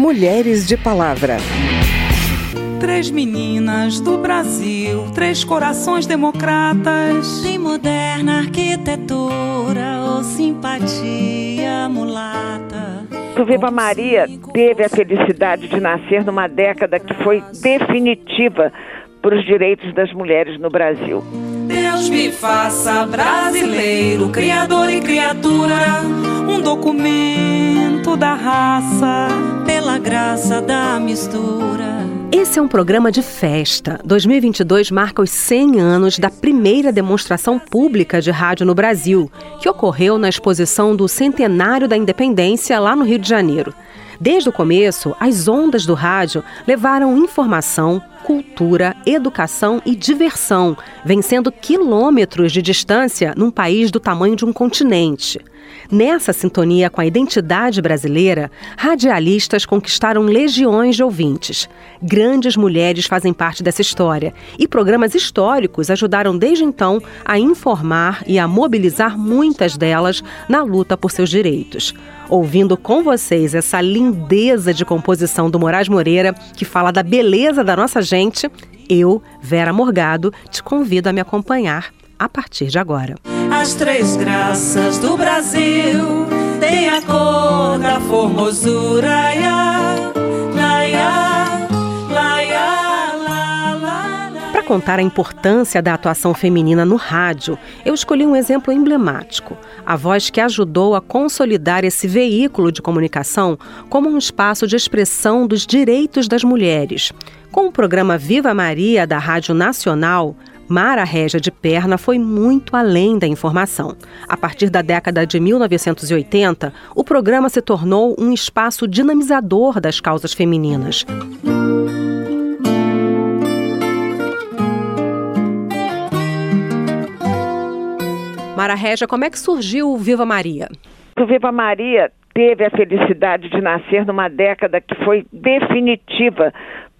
Mulheres de Palavra. Três meninas do Brasil, três corações democratas. De moderna arquitetura ou simpatia mulata. O Viva Maria teve a felicidade de nascer numa década que foi definitiva para os direitos das mulheres no Brasil. Deus me faça brasileiro, criador e criatura, um documento da raça, pela graça da mistura. Esse é um programa de festa. 2022 marca os 100 anos da primeira demonstração pública de rádio no Brasil, que ocorreu na exposição do Centenário da Independência lá no Rio de Janeiro. Desde o começo, as ondas do rádio levaram informação, cultura, educação e diversão, vencendo quilômetros de distância num país do tamanho de um continente. Nessa sintonia com a identidade brasileira, radialistas conquistaram legiões de ouvintes. Grandes mulheres fazem parte dessa história e programas históricos ajudaram desde então a informar e a mobilizar muitas delas na luta por seus direitos. Ouvindo com vocês essa lindeza de composição do Moraes Moreira, que fala da beleza da nossa gente, eu, Vera Morgado, te convido a me acompanhar a partir de agora. As três graças do Brasil têm a cor da formosura. Contar a importância da atuação feminina no rádio, eu escolhi um exemplo emblemático. A voz que ajudou a consolidar esse veículo de comunicação como um espaço de expressão dos direitos das mulheres. Com o programa Viva Maria da Rádio Nacional, Mara Régia de Perna foi muito além da informação. A partir da década de 1980, o programa se tornou um espaço dinamizador das causas femininas. Mara Régia, como é que surgiu o Viva Maria? O Viva Maria teve a felicidade de nascer numa década que foi definitiva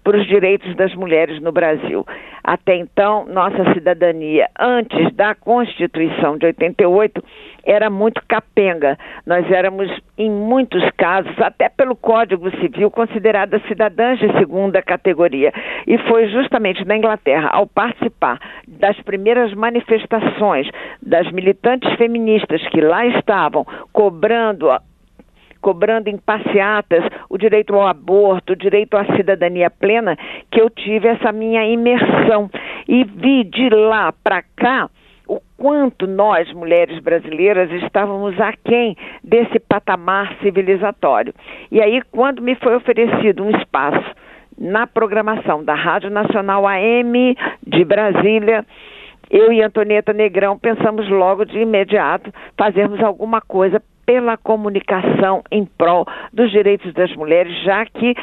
para os direitos das mulheres no Brasil. Até então, nossa cidadania, antes da Constituição de 88, era muito capenga. Nós éramos, em muitos casos, até pelo Código Civil, consideradas cidadãs de segunda categoria. E foi justamente na Inglaterra, ao participar das primeiras manifestações das militantes feministas que lá estavam cobrando cobrando em passeatas o direito ao aborto, o direito à cidadania plena, que eu tive essa minha imersão e vi de lá para cá o quanto nós, mulheres brasileiras, estávamos aquém desse patamar civilizatório. E aí, quando me foi oferecido um espaço na programação da Rádio Nacional AM de Brasília, eu e Antonieta Negrão pensamos logo de imediato fazermos alguma coisa pela comunicação em prol dos direitos das mulheres, já que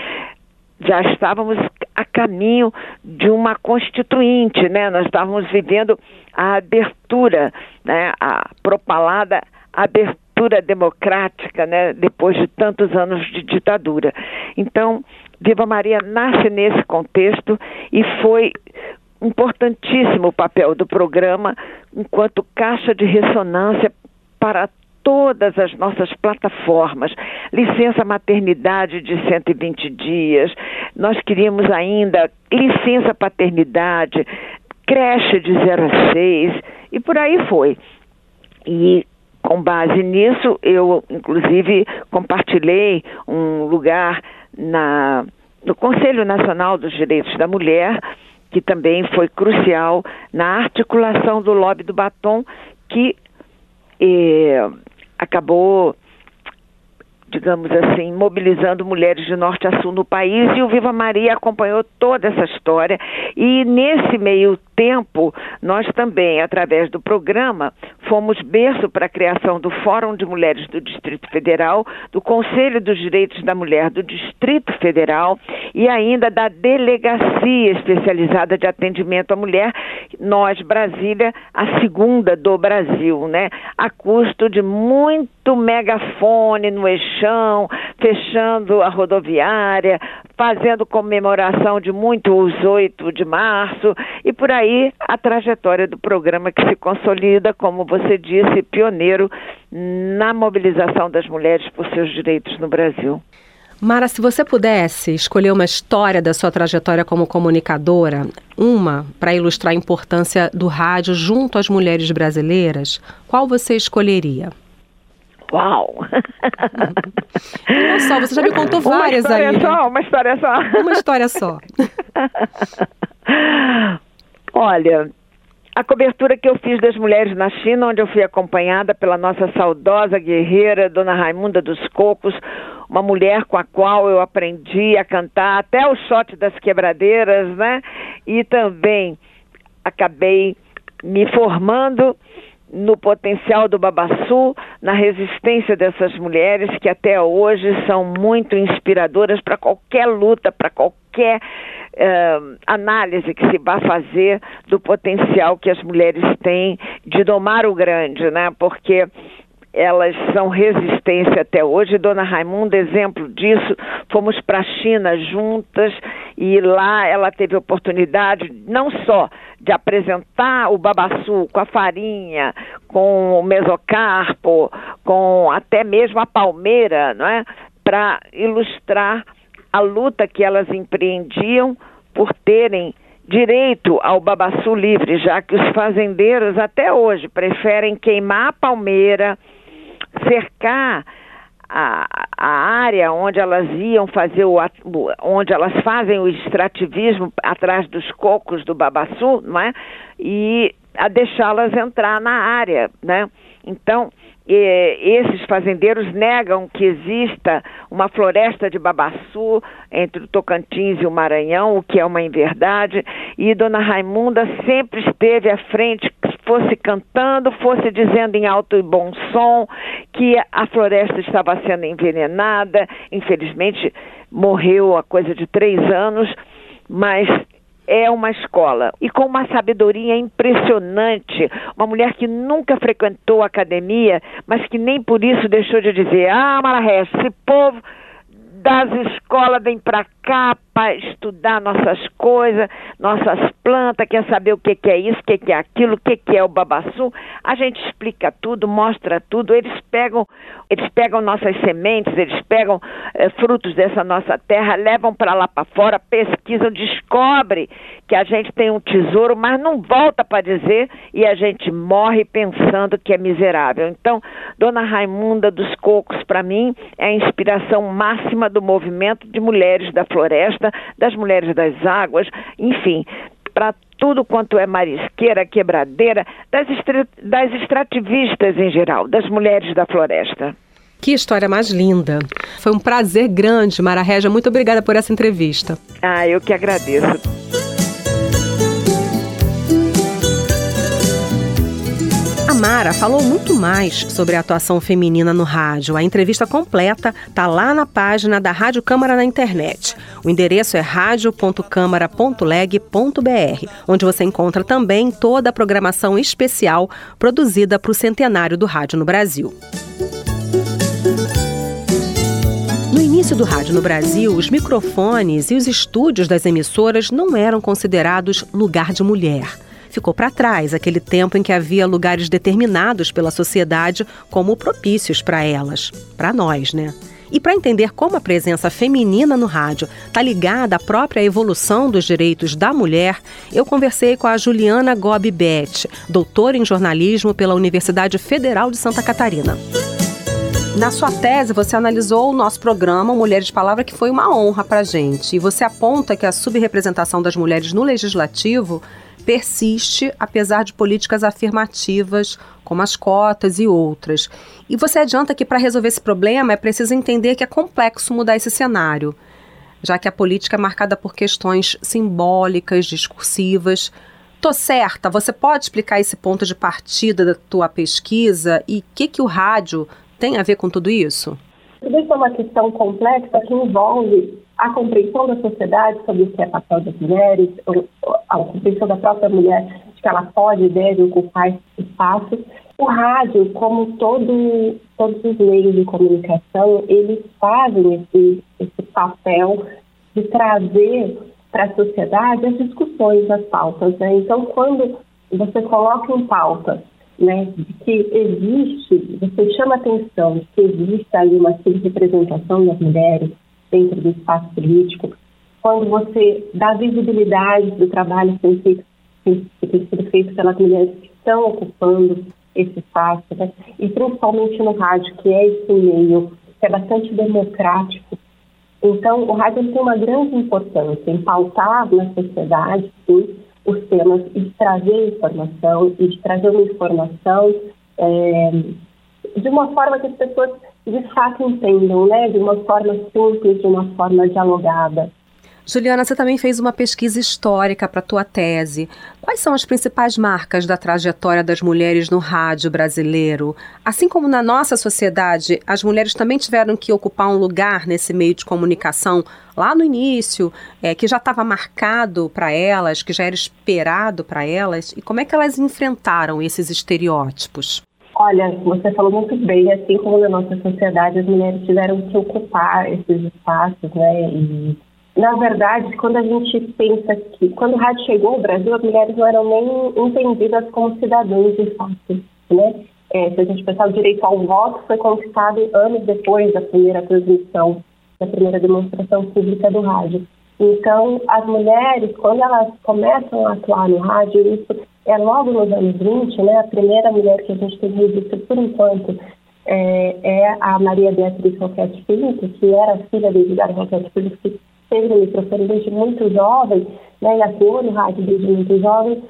já estávamos a caminho de uma constituinte, né? Nós estávamos vivendo a abertura, né? A propalada abertura democrática, né? Depois de tantos anos de ditadura. Então, Viva Maria nasce nesse contexto e foi importantíssimo o papel do programa enquanto caixa de ressonância para todas as nossas plataformas. Licença maternidade de 120 dias, nós queríamos ainda licença paternidade, creche de 0 a 6 e por aí foi. E com base nisso, eu inclusive compartilhei um lugar na, no Conselho Nacional dos Direitos da Mulher, que também foi crucial na articulação do lobby do batom, que eh, acabou digamos assim, mobilizando mulheres de norte a sul no país e o Viva Maria acompanhou toda essa história e nesse meio tempo nós também, através do programa, fomos berço para a criação do Fórum de Mulheres do Distrito Federal, do Conselho dos Direitos da Mulher do Distrito Federal e ainda da Delegacia Especializada de Atendimento à Mulher, nós, Brasília, a segunda do Brasil, né? A custo de muito megafone no eixão, fechando a rodoviária, fazendo comemoração de muitos 8 de março e por aí a trajetória do programa que se consolida, como você disse, pioneiro na mobilização das mulheres por seus direitos no Brasil. Mara, se você pudesse escolher uma história da sua trajetória como comunicadora, uma para ilustrar a importância do rádio junto às mulheres brasileiras, qual você escolheria? Uau! Não só, você já me contou várias uma aí. Só, uma história só. Uma história só. Olha, a cobertura que eu fiz das mulheres na China, onde eu fui acompanhada pela nossa saudosa guerreira, Dona Raimunda dos Cocos, uma mulher com a qual eu aprendi a cantar até o shot das quebradeiras, né? E também acabei me formando no potencial do Babaçu, na resistência dessas mulheres que até hoje são muito inspiradoras para qualquer luta, para qualquer uh, análise que se vá fazer do potencial que as mulheres têm de domar o grande, né? Porque elas são resistência até hoje. Dona Raimunda, exemplo disso, fomos para a China juntas e lá ela teve oportunidade não só de apresentar o babaçu com a farinha, com o mesocarpo, com até mesmo a palmeira, não é? Para ilustrar a luta que elas empreendiam por terem direito ao babaçu livre, já que os fazendeiros até hoje preferem queimar a palmeira, cercar a, a área onde elas iam fazer o onde elas fazem o extrativismo atrás dos cocos do babaçu, não é? E a deixá-las entrar na área, né? Então, esses fazendeiros negam que exista uma floresta de babaçu entre o Tocantins e o Maranhão, o que é uma inverdade, e Dona Raimunda sempre esteve à frente, fosse cantando, fosse dizendo em alto e bom som que a floresta estava sendo envenenada, infelizmente morreu há coisa de três anos, mas é uma escola e com uma sabedoria impressionante. Uma mulher que nunca frequentou academia, mas que nem por isso deixou de dizer: Ah, Mararré, esse povo das escolas vem para cá para estudar nossas coisas, nossas plantas, quer saber o que, que é isso, o que, que é aquilo, o que, que é o babaçu. A gente explica tudo, mostra tudo. Eles pegam, eles pegam nossas sementes, eles pegam eh, frutos dessa nossa terra, levam para lá para fora, pesquisam, descobre que a gente tem um tesouro, mas não volta para dizer e a gente morre pensando que é miserável. Então, Dona Raimunda dos Cocos, para mim, é a inspiração máxima do movimento de mulheres da floresta das mulheres das águas, enfim, para tudo quanto é marisqueira, quebradeira, das, das extrativistas em geral, das mulheres da floresta. Que história mais linda. Foi um prazer grande, Mara Regia. Muito obrigada por essa entrevista. Ah, eu que agradeço. Mara falou muito mais sobre a atuação feminina no rádio. A entrevista completa está lá na página da Rádio Câmara na internet. O endereço é radio.câmara.leg.br, onde você encontra também toda a programação especial produzida para o centenário do rádio no Brasil. No início do rádio no Brasil, os microfones e os estúdios das emissoras não eram considerados lugar de mulher ficou para trás aquele tempo em que havia lugares determinados pela sociedade como propícios para elas, para nós, né? E para entender como a presença feminina no rádio está ligada à própria evolução dos direitos da mulher, eu conversei com a Juliana Gobi Bet, doutora em jornalismo pela Universidade Federal de Santa Catarina. Na sua tese, você analisou o nosso programa Mulheres de Palavra, que foi uma honra para a gente. E você aponta que a subrepresentação das mulheres no legislativo persiste apesar de políticas afirmativas como as cotas e outras. E você adianta que para resolver esse problema é preciso entender que é complexo mudar esse cenário, já que a política é marcada por questões simbólicas, discursivas. Tô certa? Você pode explicar esse ponto de partida da tua pesquisa e o que, que o rádio tem a ver com tudo isso? Tudo isso é uma questão complexa que envolve a compreensão da sociedade sobre o que é papel das mulheres, a compreensão da própria mulher de que ela pode e deve ocupar espaços. O rádio, como todo, todos os meios de comunicação, eles fazem esse, esse papel de trazer para a sociedade as discussões, as pautas. Né? Então, quando você coloca em pauta né, de que existe, você chama atenção de que existe ali uma representação das mulheres, dentro do espaço político, quando você dá visibilidade do trabalho que tem, que tem sido feito pelas mulheres que estão ocupando esse espaço, né? e principalmente no rádio, que é esse meio que é bastante democrático. Então, o rádio tem uma grande importância em pautar na sociedade sim, os temas e de trazer informação, e de trazer uma informação é, de uma forma que as pessoas de fato entendam, né? de uma forma simples, de uma forma dialogada. Juliana, você também fez uma pesquisa histórica para a tua tese. Quais são as principais marcas da trajetória das mulheres no rádio brasileiro? Assim como na nossa sociedade, as mulheres também tiveram que ocupar um lugar nesse meio de comunicação lá no início, é, que já estava marcado para elas, que já era esperado para elas. E como é que elas enfrentaram esses estereótipos? Olha, você falou muito bem, assim como na nossa sociedade, as mulheres tiveram que ocupar esses espaços, né? E na verdade, quando a gente pensa que, quando o rádio chegou ao Brasil, as mulheres não eram nem entendidas como cidadãs de fato, né? É, se a gente pensar o direito ao voto, foi conquistado anos depois da primeira transmissão, da primeira demonstração pública do rádio. Então, as mulheres, quando elas começam a atuar no rádio, isso é logo nos anos 20, né? A primeira mulher que a gente tem registro, por enquanto, é, é a Maria Beatriz Roquete Pinto, que era filha de Edgar Roquete Pinto, que teve no microfone desde muito jovem, né, e atuou no rádio desde muito jovem,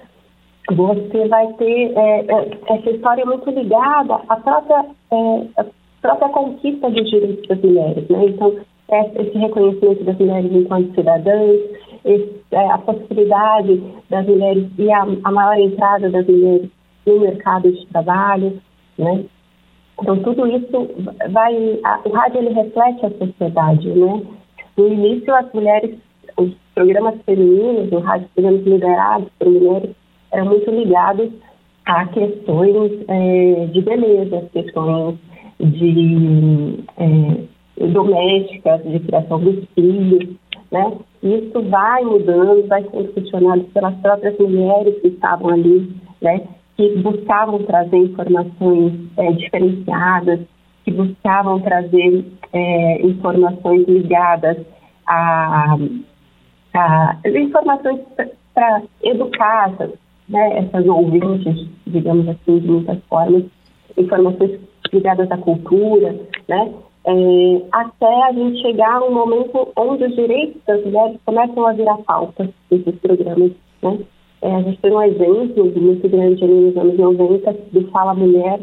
você vai ter é, é, essa história muito ligada à própria, é, à própria conquista dos direitos das mulheres. Né? Então, esse reconhecimento das mulheres enquanto cidadãs, esse, é, a possibilidade das mulheres e a, a, maior entrada das mulheres no mercado de trabalho, né? Então, tudo isso vai... A, o rádio, ele reflete a sociedade, né? No início, as mulheres, os programas femininos, o rádio, programas liderados por mulheres, eram muito ligados a questões é, de beleza, questões de é, domésticas, de criação dos filhos, né? Isso vai mudando, vai sendo questionado pelas próprias mulheres que estavam ali, né? Que buscavam trazer informações é, diferenciadas, que buscavam trazer é, informações ligadas a, a informações para educar essas, né, essas ouvintes, digamos assim, de muitas formas, informações ligadas à cultura, né, é, até a gente chegar a um momento onde os direitos das mulheres começam a virar pauta nesses programas. Né? É, a gente tem um exemplo muito grande ali nos anos 90 do Fala Mulher,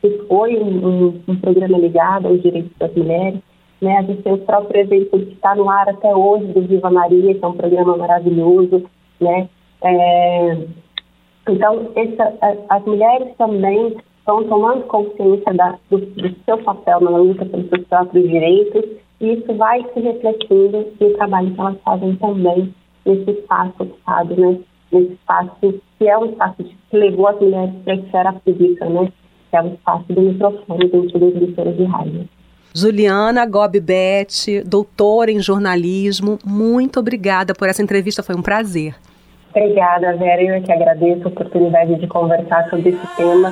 que foi um, um, um programa ligado aos direitos das mulheres. Né? A gente tem o próprio evento que está no ar até hoje do Viva Maria, que é um programa maravilhoso. Né? É, então, essa, as mulheres também estão tomando consciência da, do, do, seu papel na luta pelos seus próprios direitos e isso vai se refletindo no trabalho que elas fazem também nesse espaço ocupado, né? nesse espaço que é um espaço que levou as mulheres para a esfera pública, né? Que é o espaço do microfone dentro das emissoras de rádio. Juliana Gobbet, doutora em jornalismo, muito obrigada por essa entrevista, foi um prazer. Obrigada, Vera. Eu é que agradeço a oportunidade de conversar sobre esse tema.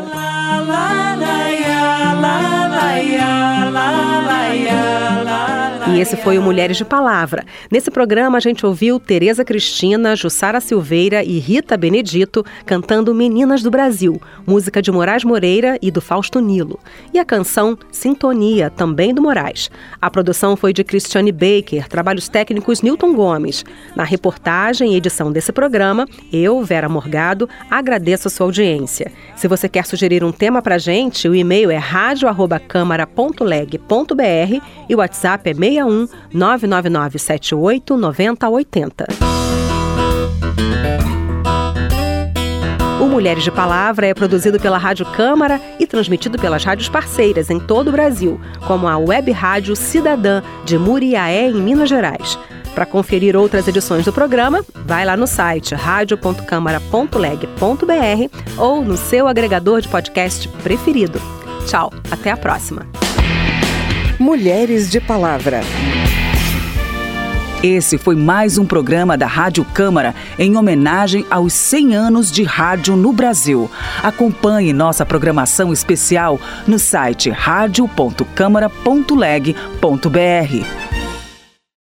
E esse foi o Mulheres de Palavra. Nesse programa a gente ouviu Tereza Cristina, Jussara Silveira e Rita Benedito cantando Meninas do Brasil, música de Moraes Moreira e do Fausto Nilo. E a canção Sintonia, também do Moraes. A produção foi de Cristiane Baker, trabalhos técnicos Newton Gomes. Na reportagem e edição desse programa, eu, Vera Morgado, agradeço a sua audiência. Se você quer sugerir um tema pra gente, o e-mail é radio@câmara.leg.br e o WhatsApp é 61 61 999 78 9080. O Mulheres de Palavra é produzido pela Rádio Câmara e transmitido pelas rádios parceiras em todo o Brasil, como a Web Rádio Cidadã de Muriaé, em Minas Gerais. Para conferir outras edições do programa, vai lá no site radio.câmara.leg.br ou no seu agregador de podcast preferido. Tchau, até a próxima. Mulheres de Palavra. Esse foi mais um programa da Rádio Câmara em homenagem aos 100 anos de rádio no Brasil. Acompanhe nossa programação especial no site radio.câmara.leg.br.